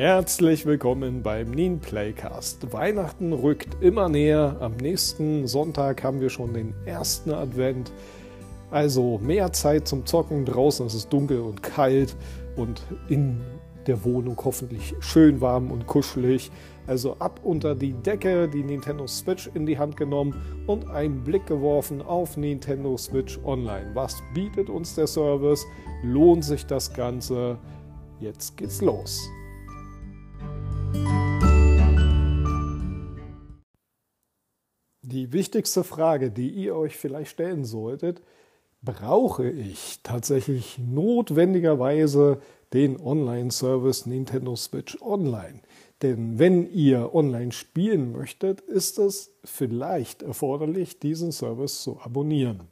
Herzlich willkommen beim Neen Playcast. Weihnachten rückt immer näher. Am nächsten Sonntag haben wir schon den ersten Advent. Also mehr Zeit zum Zocken. Draußen ist es dunkel und kalt und in der Wohnung hoffentlich schön warm und kuschelig. Also ab unter die Decke, die Nintendo Switch in die Hand genommen und einen Blick geworfen auf Nintendo Switch Online. Was bietet uns der Service? Lohnt sich das Ganze? Jetzt geht's los. Die wichtigste Frage, die ihr euch vielleicht stellen solltet, brauche ich tatsächlich notwendigerweise den Online-Service Nintendo Switch Online? Denn wenn ihr online spielen möchtet, ist es vielleicht erforderlich, diesen Service zu abonnieren.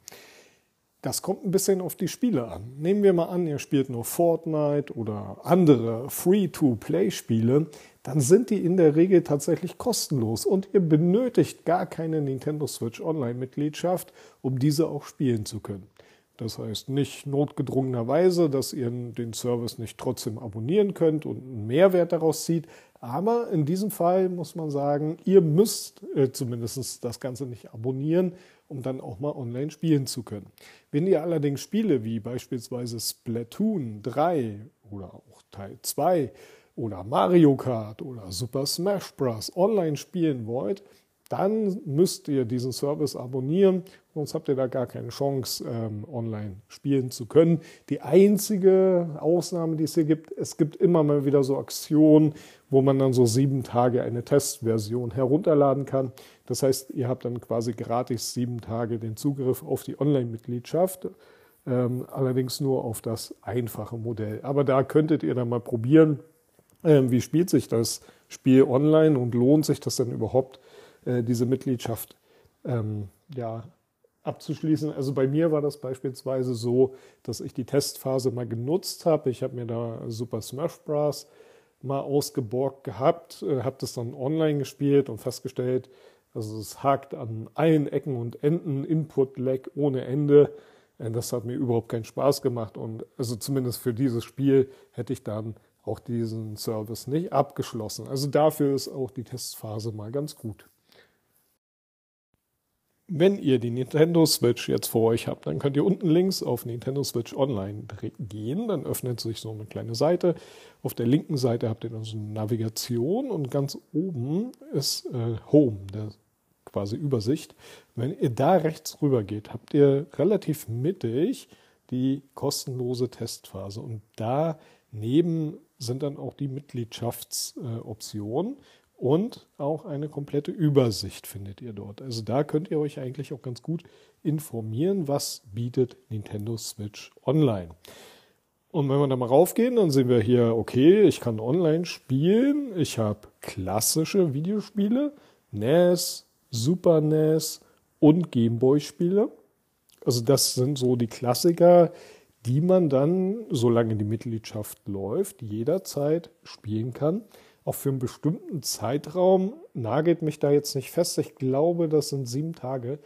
Das kommt ein bisschen auf die Spiele an. Nehmen wir mal an, ihr spielt nur Fortnite oder andere Free-to-Play-Spiele, dann sind die in der Regel tatsächlich kostenlos und ihr benötigt gar keine Nintendo Switch Online-Mitgliedschaft, um diese auch spielen zu können. Das heißt nicht notgedrungenerweise, dass ihr den Service nicht trotzdem abonnieren könnt und einen Mehrwert daraus zieht. Aber in diesem Fall muss man sagen, ihr müsst äh, zumindest das Ganze nicht abonnieren, um dann auch mal online spielen zu können. Wenn ihr allerdings Spiele wie beispielsweise Splatoon 3 oder auch Teil 2 oder Mario Kart oder Super Smash Bros. online spielen wollt, dann müsst ihr diesen Service abonnieren, sonst habt ihr da gar keine Chance, ähm, online spielen zu können. Die einzige Ausnahme, die es hier gibt, es gibt immer mal wieder so Aktionen, wo man dann so sieben Tage eine Testversion herunterladen kann. Das heißt, ihr habt dann quasi gratis sieben Tage den Zugriff auf die Online-Mitgliedschaft, ähm, allerdings nur auf das einfache Modell. Aber da könntet ihr dann mal probieren, wie spielt sich das Spiel online und lohnt sich das denn überhaupt, äh, diese Mitgliedschaft ähm, ja, abzuschließen. Also bei mir war das beispielsweise so, dass ich die Testphase mal genutzt habe. Ich habe mir da Super Smash Bros. mal ausgeborgt gehabt, äh, habe das dann online gespielt und festgestellt, also es hakt an allen Ecken und Enden, Input-Lag ohne Ende. Äh, das hat mir überhaupt keinen Spaß gemacht und also zumindest für dieses Spiel hätte ich dann auch diesen Service nicht abgeschlossen. Also dafür ist auch die Testphase mal ganz gut. Wenn ihr die Nintendo Switch jetzt vor euch habt, dann könnt ihr unten links auf Nintendo Switch Online gehen. Dann öffnet sich so eine kleine Seite. Auf der linken Seite habt ihr dann so eine Navigation und ganz oben ist äh, Home, der quasi Übersicht. Wenn ihr da rechts rüber geht, habt ihr relativ mittig die kostenlose Testphase. Und daneben sind dann auch die Mitgliedschaftsoptionen. Und auch eine komplette Übersicht findet ihr dort. Also da könnt ihr euch eigentlich auch ganz gut informieren, was bietet Nintendo Switch Online. Und wenn wir da mal raufgehen, dann sehen wir hier, okay, ich kann online spielen. Ich habe klassische Videospiele, NES, Super NES und Gameboy-Spiele. Also das sind so die Klassiker, die man dann, solange die Mitgliedschaft läuft, jederzeit spielen kann auch für einen bestimmten Zeitraum, nagelt mich da jetzt nicht fest, ich glaube, das sind sieben Tage,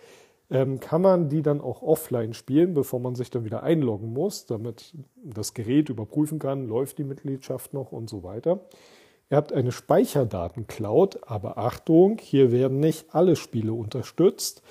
ähm, kann man die dann auch offline spielen, bevor man sich dann wieder einloggen muss, damit das Gerät überprüfen kann, läuft die Mitgliedschaft noch und so weiter. Ihr habt eine Speicherdatencloud, aber Achtung, hier werden nicht alle Spiele unterstützt.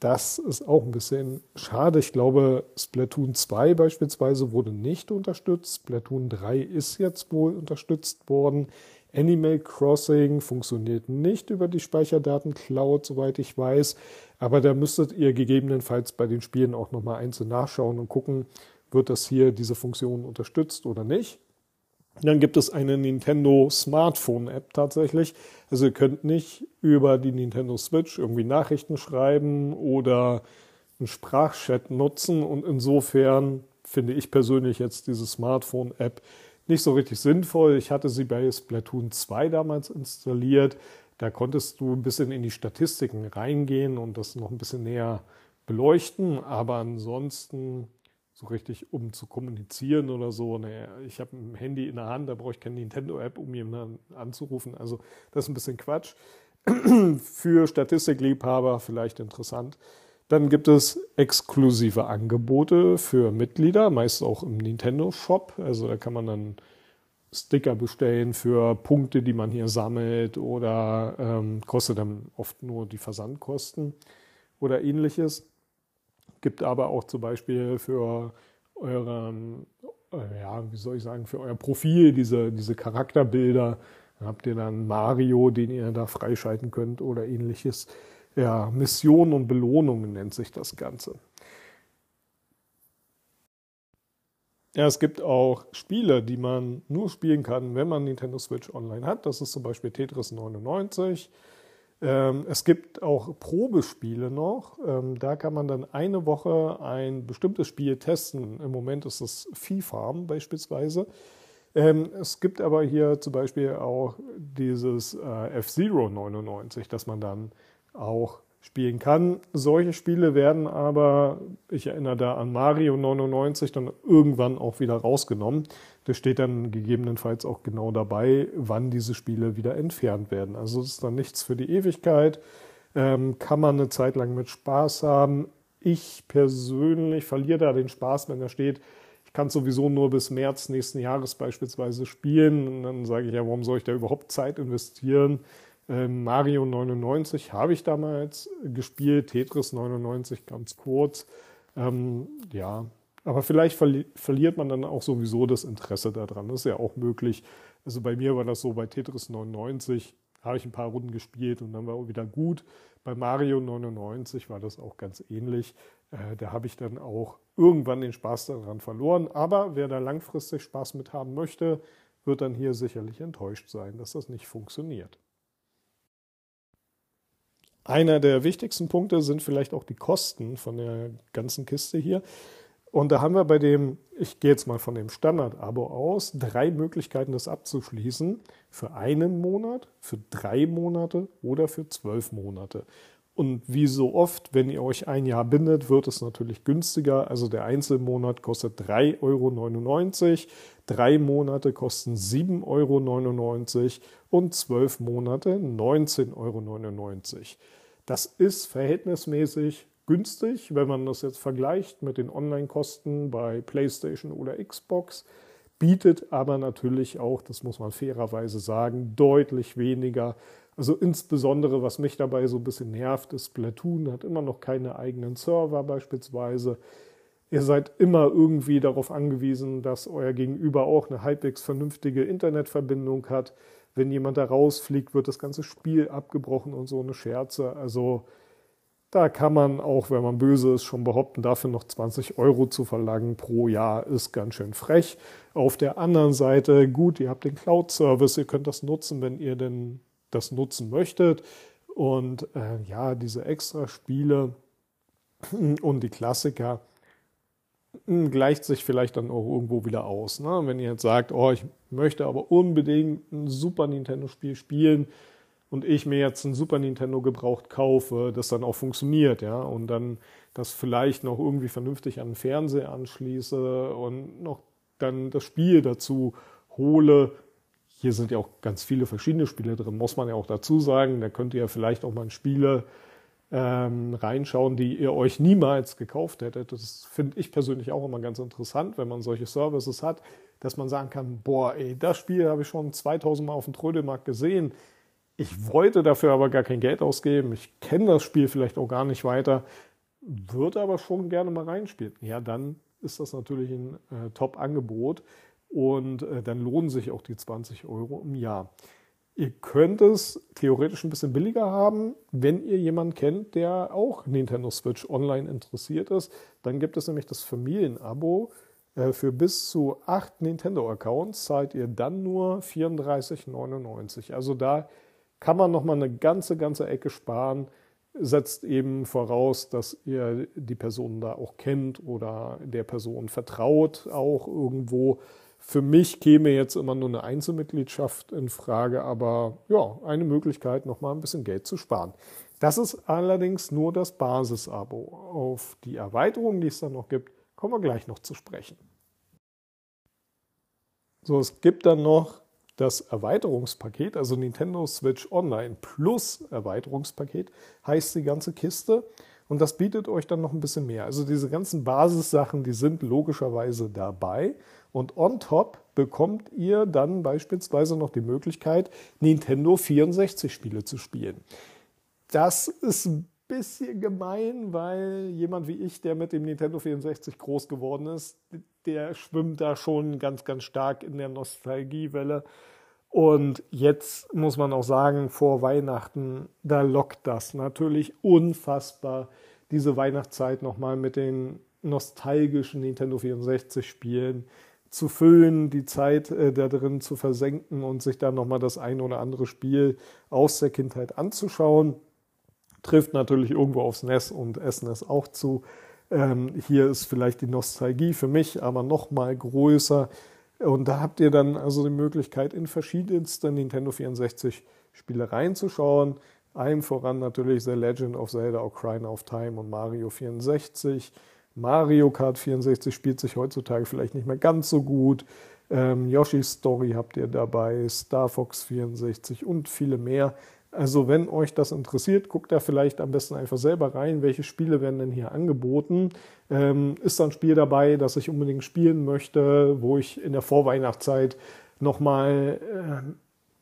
Das ist auch ein bisschen schade. Ich glaube, Splatoon 2 beispielsweise wurde nicht unterstützt. Splatoon 3 ist jetzt wohl unterstützt worden. Animal Crossing funktioniert nicht über die Speicherdaten-Cloud, soweit ich weiß. Aber da müsstet ihr gegebenenfalls bei den Spielen auch nochmal einzeln nachschauen und gucken, wird das hier diese Funktion unterstützt oder nicht. Dann gibt es eine Nintendo Smartphone App tatsächlich. Also ihr könnt nicht über die Nintendo Switch irgendwie Nachrichten schreiben oder einen Sprachchat nutzen. Und insofern finde ich persönlich jetzt diese Smartphone App nicht so richtig sinnvoll. Ich hatte sie bei Splatoon 2 damals installiert. Da konntest du ein bisschen in die Statistiken reingehen und das noch ein bisschen näher beleuchten. Aber ansonsten so richtig, um zu kommunizieren oder so. Naja, ich habe ein Handy in der Hand, da brauche ich keine Nintendo-App, um jemanden anzurufen. Also das ist ein bisschen Quatsch. Für Statistikliebhaber vielleicht interessant. Dann gibt es exklusive Angebote für Mitglieder, meist auch im Nintendo Shop. Also da kann man dann Sticker bestellen für Punkte, die man hier sammelt oder ähm, kostet dann oft nur die Versandkosten oder ähnliches. Gibt aber auch zum Beispiel für euren, äh, ja, wie soll ich sagen, für euer Profil diese, diese Charakterbilder. Dann habt ihr dann Mario, den ihr da freischalten könnt oder ähnliches. Ja, Missionen und Belohnungen nennt sich das Ganze. Ja, es gibt auch Spiele, die man nur spielen kann, wenn man Nintendo Switch Online hat. Das ist zum Beispiel Tetris 99. Ähm, es gibt auch Probespiele noch. Ähm, da kann man dann eine Woche ein bestimmtes Spiel testen. Im Moment ist es Farm beispielsweise. Ähm, es gibt aber hier zum Beispiel auch dieses F-Zero 99, das man dann auch spielen kann. Solche Spiele werden aber, ich erinnere da an Mario 99, dann irgendwann auch wieder rausgenommen. Da steht dann gegebenenfalls auch genau dabei, wann diese Spiele wieder entfernt werden. Also es ist dann nichts für die Ewigkeit. Ähm, kann man eine Zeit lang mit Spaß haben. Ich persönlich verliere da den Spaß, wenn da steht, ich kann sowieso nur bis März nächsten Jahres beispielsweise spielen. Und dann sage ich ja, warum soll ich da überhaupt Zeit investieren? Ähm, Mario 99 habe ich damals gespielt, Tetris 99 ganz kurz. Ähm, ja, aber vielleicht verli verliert man dann auch sowieso das Interesse daran. Das ist ja auch möglich. Also bei mir war das so, bei Tetris 99 habe ich ein paar Runden gespielt und dann war auch wieder gut. Bei Mario 99 war das auch ganz ähnlich. Äh, da habe ich dann auch irgendwann den Spaß daran verloren. Aber wer da langfristig Spaß mit haben möchte, wird dann hier sicherlich enttäuscht sein, dass das nicht funktioniert. Einer der wichtigsten Punkte sind vielleicht auch die Kosten von der ganzen Kiste hier. Und da haben wir bei dem, ich gehe jetzt mal von dem Standard-Abo aus, drei Möglichkeiten, das abzuschließen. Für einen Monat, für drei Monate oder für zwölf Monate. Und wie so oft, wenn ihr euch ein Jahr bindet, wird es natürlich günstiger. Also der Einzelmonat kostet 3,99 Euro, drei Monate kosten 7,99 Euro und zwölf Monate 19,99 Euro. Das ist verhältnismäßig günstig, wenn man das jetzt vergleicht mit den Online-Kosten bei PlayStation oder Xbox, bietet aber natürlich auch, das muss man fairerweise sagen, deutlich weniger. Also insbesondere, was mich dabei so ein bisschen nervt, ist Splatoon hat immer noch keine eigenen Server beispielsweise. Ihr seid immer irgendwie darauf angewiesen, dass euer Gegenüber auch eine halbwegs vernünftige Internetverbindung hat. Wenn jemand da rausfliegt, wird das ganze Spiel abgebrochen und so eine Scherze. Also da kann man auch, wenn man böse ist, schon behaupten, dafür noch 20 Euro zu verlangen pro Jahr ist ganz schön frech. Auf der anderen Seite, gut, ihr habt den Cloud-Service, ihr könnt das nutzen, wenn ihr denn das nutzen möchtet. Und äh, ja, diese extra Spiele und die Klassiker, hm, gleicht sich vielleicht dann auch irgendwo wieder aus. Ne? Wenn ihr jetzt sagt, oh, ich möchte aber unbedingt ein Super Nintendo-Spiel spielen und ich mir jetzt ein Super Nintendo gebraucht kaufe, das dann auch funktioniert, ja, und dann das vielleicht noch irgendwie vernünftig an den Fernseher anschließe und noch dann das Spiel dazu hole. Hier sind ja auch ganz viele verschiedene Spiele drin, muss man ja auch dazu sagen. Da könnt ihr ja vielleicht auch mal ein Spiele ähm, reinschauen, die ihr euch niemals gekauft hättet. Das finde ich persönlich auch immer ganz interessant, wenn man solche Services hat, dass man sagen kann, boah, ey, das Spiel habe ich schon 2000 Mal auf dem Trödelmarkt gesehen. Ich wollte dafür aber gar kein Geld ausgeben. Ich kenne das Spiel vielleicht auch gar nicht weiter, würde aber schon gerne mal reinspielen. Ja, dann ist das natürlich ein äh, Top-Angebot und äh, dann lohnen sich auch die 20 Euro im Jahr. Ihr könnt es theoretisch ein bisschen billiger haben, wenn ihr jemanden kennt, der auch Nintendo Switch Online interessiert ist. Dann gibt es nämlich das Familienabo. Äh, für bis zu acht Nintendo-Accounts zahlt ihr dann nur 34,99. Also da kann man nochmal eine ganze, ganze Ecke sparen. Setzt eben voraus, dass ihr die Person da auch kennt oder der Person vertraut auch irgendwo. Für mich käme jetzt immer nur eine Einzelmitgliedschaft in Frage, aber ja, eine Möglichkeit, nochmal ein bisschen Geld zu sparen. Das ist allerdings nur das Basisabo. Auf die Erweiterung, die es dann noch gibt, kommen wir gleich noch zu sprechen. So, es gibt dann noch das Erweiterungspaket, also Nintendo Switch Online Plus Erweiterungspaket, heißt die ganze Kiste. Und das bietet euch dann noch ein bisschen mehr. Also diese ganzen Basissachen, die sind logischerweise dabei. Und on top bekommt ihr dann beispielsweise noch die Möglichkeit, Nintendo 64 Spiele zu spielen. Das ist ein bisschen gemein, weil jemand wie ich, der mit dem Nintendo 64 groß geworden ist, der schwimmt da schon ganz, ganz stark in der Nostalgiewelle. Und jetzt muss man auch sagen, vor Weihnachten, da lockt das natürlich unfassbar, diese Weihnachtszeit nochmal mit den nostalgischen Nintendo 64 Spielen zu füllen, die Zeit äh, da drin zu versenken und sich dann nochmal das ein oder andere Spiel aus der Kindheit anzuschauen. Trifft natürlich irgendwo aufs NES und SNES auch zu. Ähm, hier ist vielleicht die Nostalgie für mich aber nochmal größer. Und da habt ihr dann also die Möglichkeit, in verschiedenste Nintendo 64 Spiele reinzuschauen. Einem voran natürlich The Legend of Zelda Ocarina of Time und Mario 64. Mario Kart 64 spielt sich heutzutage vielleicht nicht mehr ganz so gut. Ähm, Yoshi's Story habt ihr dabei, Star Fox 64 und viele mehr. Also wenn euch das interessiert, guckt da vielleicht am besten einfach selber rein, welche Spiele werden denn hier angeboten. Ähm, ist da ein Spiel dabei, das ich unbedingt spielen möchte, wo ich in der Vorweihnachtszeit nochmal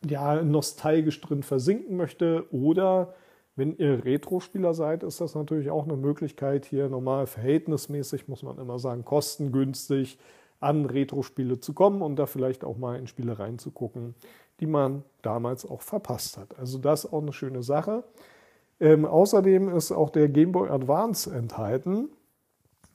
äh, ja, nostalgisch drin versinken möchte oder wenn ihr Retro-Spieler seid, ist das natürlich auch eine Möglichkeit, hier normal verhältnismäßig, muss man immer sagen, kostengünstig an Retro-Spiele zu kommen und da vielleicht auch mal in Spiele reinzugucken, die man damals auch verpasst hat. Also das ist auch eine schöne Sache. Ähm, außerdem ist auch der Game Boy Advance enthalten.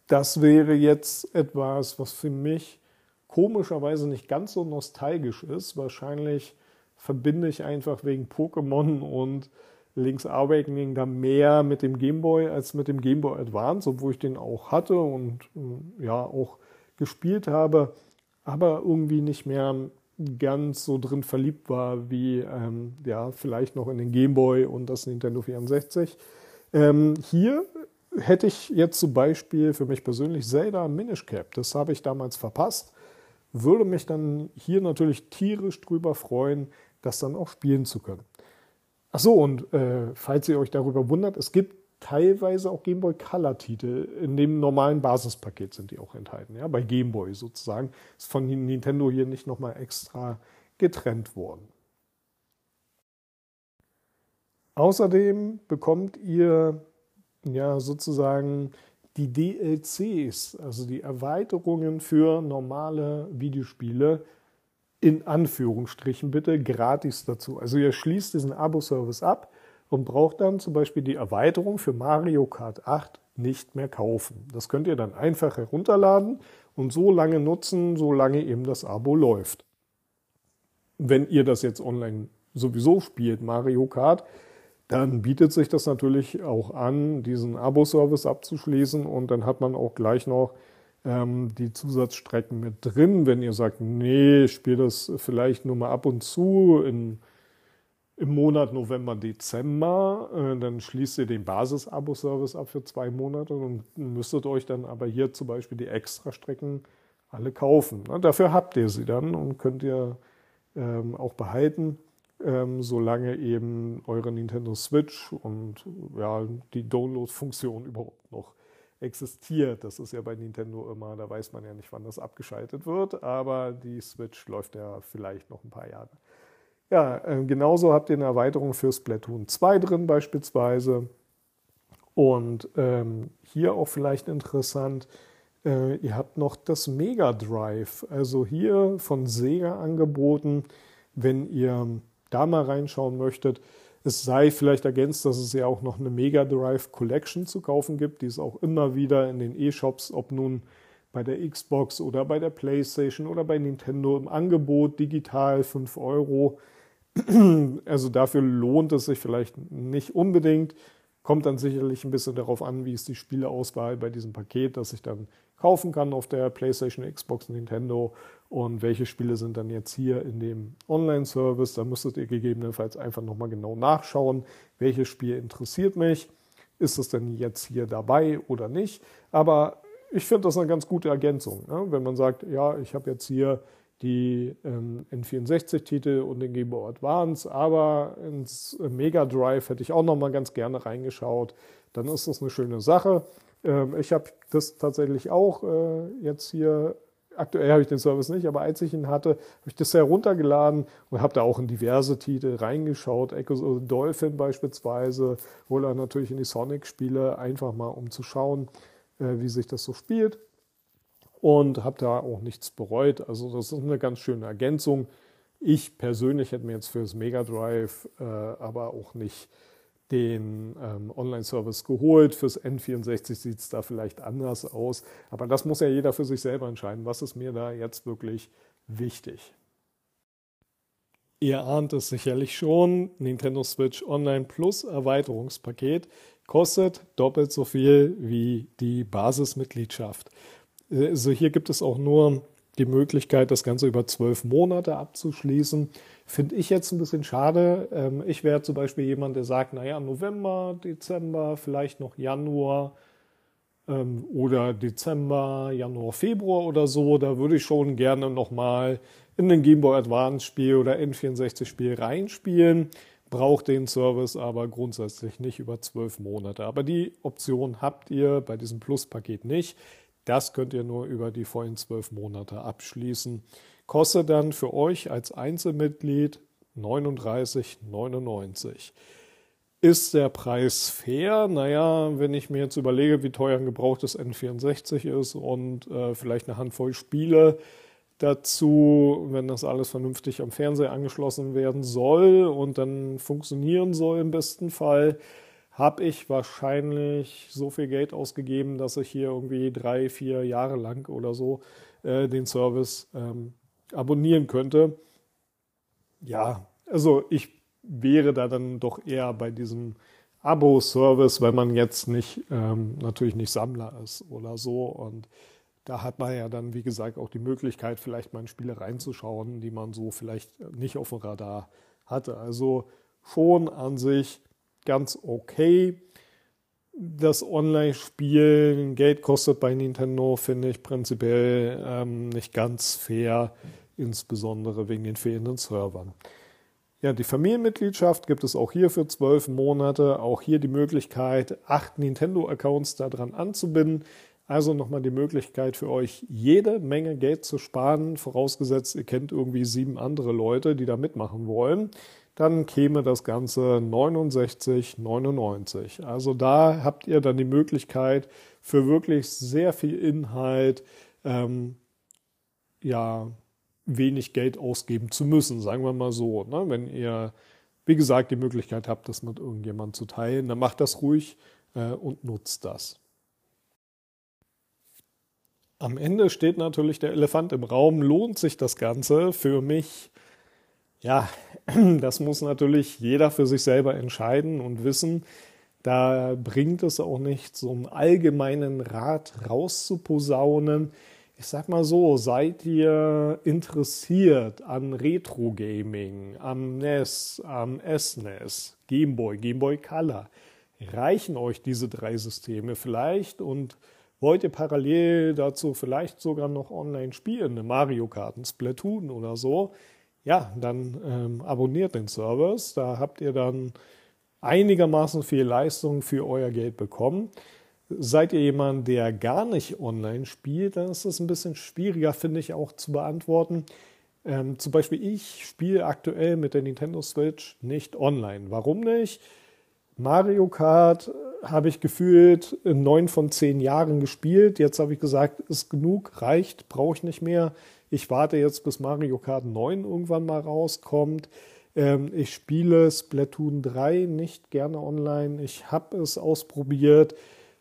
Das wäre jetzt etwas, was für mich komischerweise nicht ganz so nostalgisch ist. Wahrscheinlich verbinde ich einfach wegen Pokémon und Link's Awakening da mehr mit dem Game Boy als mit dem Game Boy Advance, obwohl ich den auch hatte und äh, ja auch gespielt habe, aber irgendwie nicht mehr ganz so drin verliebt war wie ähm, ja vielleicht noch in den Game Boy und das Nintendo 64. Ähm, hier hätte ich jetzt zum Beispiel für mich persönlich Zelda Minish Cap. Das habe ich damals verpasst. Würde mich dann hier natürlich tierisch drüber freuen, das dann auch spielen zu können. Ach so, und äh, falls ihr euch darüber wundert, es gibt teilweise auch Game Boy Color Titel. In dem normalen Basispaket sind die auch enthalten, ja, bei Game Boy sozusagen. Ist von Nintendo hier nicht nochmal extra getrennt worden. Außerdem bekommt ihr ja sozusagen die DLCs, also die Erweiterungen für normale Videospiele in Anführungsstrichen bitte gratis dazu. Also ihr schließt diesen Abo-Service ab und braucht dann zum Beispiel die Erweiterung für Mario Kart 8 nicht mehr kaufen. Das könnt ihr dann einfach herunterladen und so lange nutzen, solange eben das Abo läuft. Wenn ihr das jetzt online sowieso spielt, Mario Kart, dann bietet sich das natürlich auch an, diesen Abo-Service abzuschließen und dann hat man auch gleich noch ähm, die Zusatzstrecken mit drin. Wenn ihr sagt, nee, ich spiele das vielleicht nur mal ab und zu in, im Monat November, Dezember, äh, dann schließt ihr den Basis-Abo-Service ab für zwei Monate und müsstet euch dann aber hier zum Beispiel die Extra-Strecken alle kaufen. Dafür habt ihr sie dann und könnt ihr ähm, auch behalten. Ähm, solange eben eure Nintendo Switch und ja, die Download-Funktion überhaupt noch existiert. Das ist ja bei Nintendo immer, da weiß man ja nicht, wann das abgeschaltet wird, aber die Switch läuft ja vielleicht noch ein paar Jahre. Ja, äh, genauso habt ihr eine Erweiterung für Splatoon 2 drin beispielsweise. Und ähm, hier auch vielleicht interessant, äh, ihr habt noch das Mega Drive, also hier von Sega angeboten, wenn ihr da mal reinschauen möchtet. Es sei vielleicht ergänzt, dass es ja auch noch eine Mega Drive Collection zu kaufen gibt, die ist auch immer wieder in den E-Shops, ob nun bei der Xbox oder bei der PlayStation oder bei Nintendo im Angebot, digital 5 Euro. Also dafür lohnt es sich vielleicht nicht unbedingt. Kommt dann sicherlich ein bisschen darauf an, wie ist die Spieleauswahl bei diesem Paket, das ich dann kaufen kann auf der PlayStation, Xbox, Nintendo und welche Spiele sind dann jetzt hier in dem Online-Service. Da müsstet ihr gegebenenfalls einfach nochmal genau nachschauen, welches Spiel interessiert mich. Ist es denn jetzt hier dabei oder nicht? Aber ich finde das eine ganz gute Ergänzung. Ne? Wenn man sagt, ja, ich habe jetzt hier die ähm, N64-Titel und den Game Boy Advance, aber ins Mega Drive hätte ich auch noch mal ganz gerne reingeschaut. dann ist das eine schöne Sache. Ähm, ich habe das tatsächlich auch äh, jetzt hier aktuell habe ich den Service nicht, aber als ich ihn hatte, habe ich das heruntergeladen und habe da auch in diverse Titel reingeschaut. Echo Dolphin beispielsweise oder natürlich in die Sonic-Spiele, einfach mal um zu schauen, äh, wie sich das so spielt. Und habe da auch nichts bereut. Also das ist eine ganz schöne Ergänzung. Ich persönlich hätte mir jetzt für das Mega Drive äh, aber auch nicht den ähm, Online-Service geholt. Fürs N64 sieht es da vielleicht anders aus. Aber das muss ja jeder für sich selber entscheiden. Was ist mir da jetzt wirklich wichtig? Ihr ahnt es sicherlich schon. Nintendo Switch Online Plus Erweiterungspaket kostet doppelt so viel wie die Basismitgliedschaft. Also hier gibt es auch nur die Möglichkeit, das Ganze über zwölf Monate abzuschließen. Finde ich jetzt ein bisschen schade. Ähm, ich wäre zum Beispiel jemand, der sagt, naja, November, Dezember, vielleicht noch Januar ähm, oder Dezember, Januar, Februar oder so. Da würde ich schon gerne nochmal in ein Game Boy Advance Spiel oder N64 Spiel reinspielen. Braucht den Service aber grundsätzlich nicht über zwölf Monate. Aber die Option habt ihr bei diesem Plus-Paket nicht. Das könnt ihr nur über die vollen zwölf Monate abschließen. Kostet dann für euch als Einzelmitglied 39,99. Ist der Preis fair? Naja, wenn ich mir jetzt überlege, wie teuer ein gebrauchtes N64 ist und äh, vielleicht eine Handvoll Spiele dazu, wenn das alles vernünftig am Fernseher angeschlossen werden soll und dann funktionieren soll im besten Fall, habe ich wahrscheinlich so viel Geld ausgegeben, dass ich hier irgendwie drei, vier Jahre lang oder so äh, den Service ähm, abonnieren könnte. Ja, also ich wäre da dann doch eher bei diesem Abo-Service, wenn man jetzt nicht ähm, natürlich nicht Sammler ist oder so. Und da hat man ja dann, wie gesagt, auch die Möglichkeit, vielleicht mal in Spiele reinzuschauen, die man so vielleicht nicht auf dem Radar hatte. Also schon an sich ganz okay. Das Online-Spielen Geld kostet bei Nintendo, finde ich prinzipiell ähm, nicht ganz fair, insbesondere wegen den fehlenden Servern. Ja, die Familienmitgliedschaft gibt es auch hier für zwölf Monate. Auch hier die Möglichkeit, acht Nintendo-Accounts daran anzubinden. Also nochmal die Möglichkeit für euch, jede Menge Geld zu sparen, vorausgesetzt, ihr kennt irgendwie sieben andere Leute, die da mitmachen wollen dann käme das Ganze 69,99. Also da habt ihr dann die Möglichkeit für wirklich sehr viel Inhalt, ähm, ja, wenig Geld ausgeben zu müssen, sagen wir mal so. Ne? Wenn ihr, wie gesagt, die Möglichkeit habt, das mit irgendjemandem zu teilen, dann macht das ruhig äh, und nutzt das. Am Ende steht natürlich der Elefant im Raum. Lohnt sich das Ganze für mich? Ja, das muss natürlich jeder für sich selber entscheiden und wissen. Da bringt es auch nicht, so einen allgemeinen Rat rauszuposaunen. Ich sag mal so, seid ihr interessiert an Retro-Gaming, am NES, am SNES, Game Boy, Game Boy Color? Reichen euch diese drei Systeme vielleicht und wollt ihr parallel dazu vielleicht sogar noch online spielen, eine Mario Kart, ein Splatoon oder so? Ja, dann ähm, abonniert den Service. Da habt ihr dann einigermaßen viel Leistung für euer Geld bekommen. Seid ihr jemand, der gar nicht online spielt, dann ist das ein bisschen schwieriger, finde ich, auch zu beantworten. Ähm, zum Beispiel, ich spiele aktuell mit der Nintendo Switch nicht online. Warum nicht? Mario Kart äh, habe ich gefühlt in neun von zehn Jahren gespielt. Jetzt habe ich gesagt, ist genug, reicht, brauche ich nicht mehr. Ich warte jetzt, bis Mario Kart 9 irgendwann mal rauskommt. Ähm, ich spiele Splatoon 3 nicht gerne online. Ich habe es ausprobiert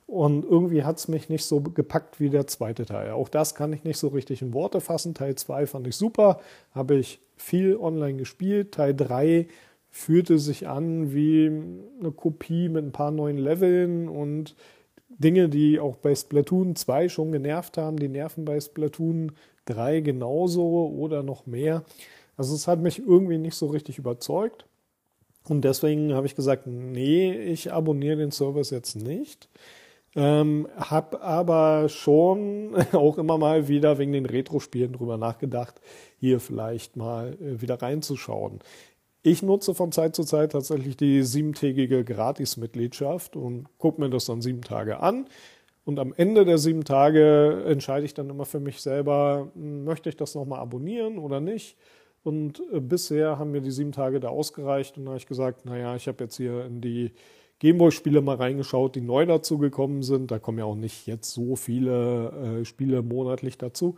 und irgendwie hat es mich nicht so gepackt wie der zweite Teil. Auch das kann ich nicht so richtig in Worte fassen. Teil 2 fand ich super, habe ich viel online gespielt. Teil 3 fühlte sich an wie eine Kopie mit ein paar neuen Leveln und Dinge, die auch bei Splatoon 2 schon genervt haben, die nerven bei Splatoon drei genauso oder noch mehr. Also es hat mich irgendwie nicht so richtig überzeugt. Und deswegen habe ich gesagt, nee, ich abonniere den Service jetzt nicht. Ähm, habe aber schon auch immer mal wieder wegen den Retro-Spielen drüber nachgedacht, hier vielleicht mal äh, wieder reinzuschauen. Ich nutze von Zeit zu Zeit tatsächlich die siebentägige Gratis-Mitgliedschaft und gucke mir das dann sieben Tage an. Und am Ende der sieben Tage entscheide ich dann immer für mich selber, hm, möchte ich das nochmal abonnieren oder nicht. Und äh, bisher haben mir die sieben Tage da ausgereicht und da habe ich gesagt, naja, ich habe jetzt hier in die Gameboy-Spiele mal reingeschaut, die neu dazu gekommen sind. Da kommen ja auch nicht jetzt so viele äh, Spiele monatlich dazu.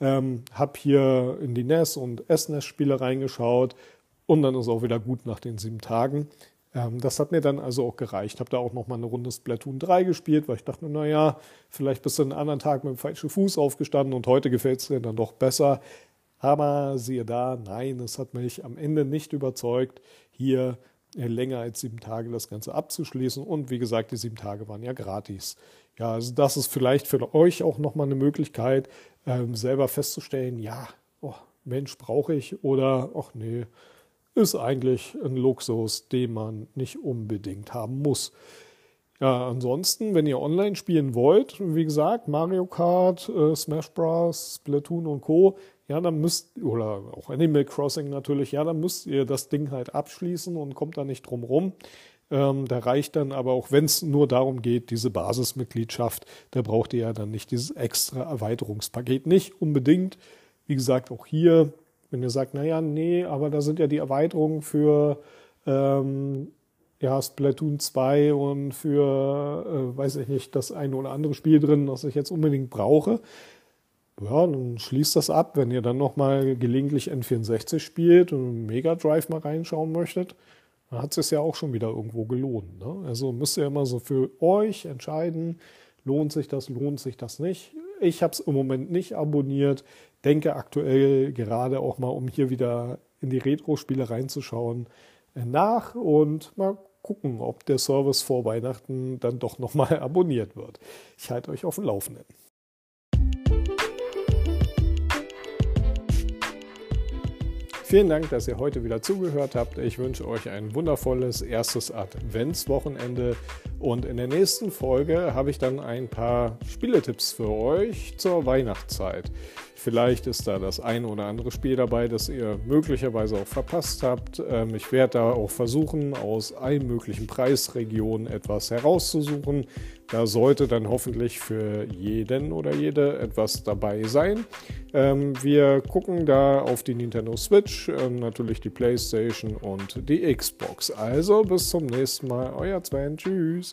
Ähm, habe hier in die NES und SNES-Spiele reingeschaut und dann ist auch wieder gut nach den sieben Tagen. Ähm, das hat mir dann also auch gereicht. Habe da auch noch mal eine Runde Splatoon 3 gespielt, weil ich dachte, naja, vielleicht bist du einen anderen Tag mit dem falschen Fuß aufgestanden und heute gefällt es dir dann doch besser. Aber siehe da, nein, es hat mich am Ende nicht überzeugt, hier länger als sieben Tage das Ganze abzuschließen. Und wie gesagt, die sieben Tage waren ja gratis. Ja, also das ist vielleicht für euch auch nochmal eine Möglichkeit, ähm, selber festzustellen, ja, oh, Mensch, brauche ich oder ach nee, ist eigentlich ein Luxus, den man nicht unbedingt haben muss. Ja, ansonsten, wenn ihr online spielen wollt, wie gesagt, Mario Kart, äh, Smash Bros., Splatoon und Co., ja, dann müsst, oder auch Animal Crossing natürlich, ja, dann müsst ihr das Ding halt abschließen und kommt da nicht drum rum. Ähm, da reicht dann aber auch, wenn es nur darum geht, diese Basismitgliedschaft, da braucht ihr ja dann nicht dieses extra Erweiterungspaket. Nicht unbedingt. Wie gesagt, auch hier, wenn ihr sagt, naja, nee, aber da sind ja die Erweiterungen für ähm, ja, Splatoon 2 und für, äh, weiß ich nicht, das eine oder andere Spiel drin, das ich jetzt unbedingt brauche ja, dann schließt das ab, wenn ihr dann nochmal gelegentlich N64 spielt und Mega Drive mal reinschauen möchtet, dann hat es sich ja auch schon wieder irgendwo gelohnt. Ne? Also müsst ihr immer so für euch entscheiden, lohnt sich das, lohnt sich das nicht. Ich habe es im Moment nicht abonniert, denke aktuell gerade auch mal, um hier wieder in die Retro-Spiele reinzuschauen, äh, nach und mal gucken, ob der Service vor Weihnachten dann doch nochmal abonniert wird. Ich halte euch auf dem Laufenden. Vielen Dank, dass ihr heute wieder zugehört habt. Ich wünsche euch ein wundervolles erstes Adventswochenende und in der nächsten Folge habe ich dann ein paar Spieletipps für euch zur Weihnachtszeit. Vielleicht ist da das eine oder andere Spiel dabei, das ihr möglicherweise auch verpasst habt. Ähm, ich werde da auch versuchen, aus allen möglichen Preisregionen etwas herauszusuchen. Da sollte dann hoffentlich für jeden oder jede etwas dabei sein. Ähm, wir gucken da auf die Nintendo Switch, ähm, natürlich die PlayStation und die Xbox. Also bis zum nächsten Mal, euer Sven. Tschüss.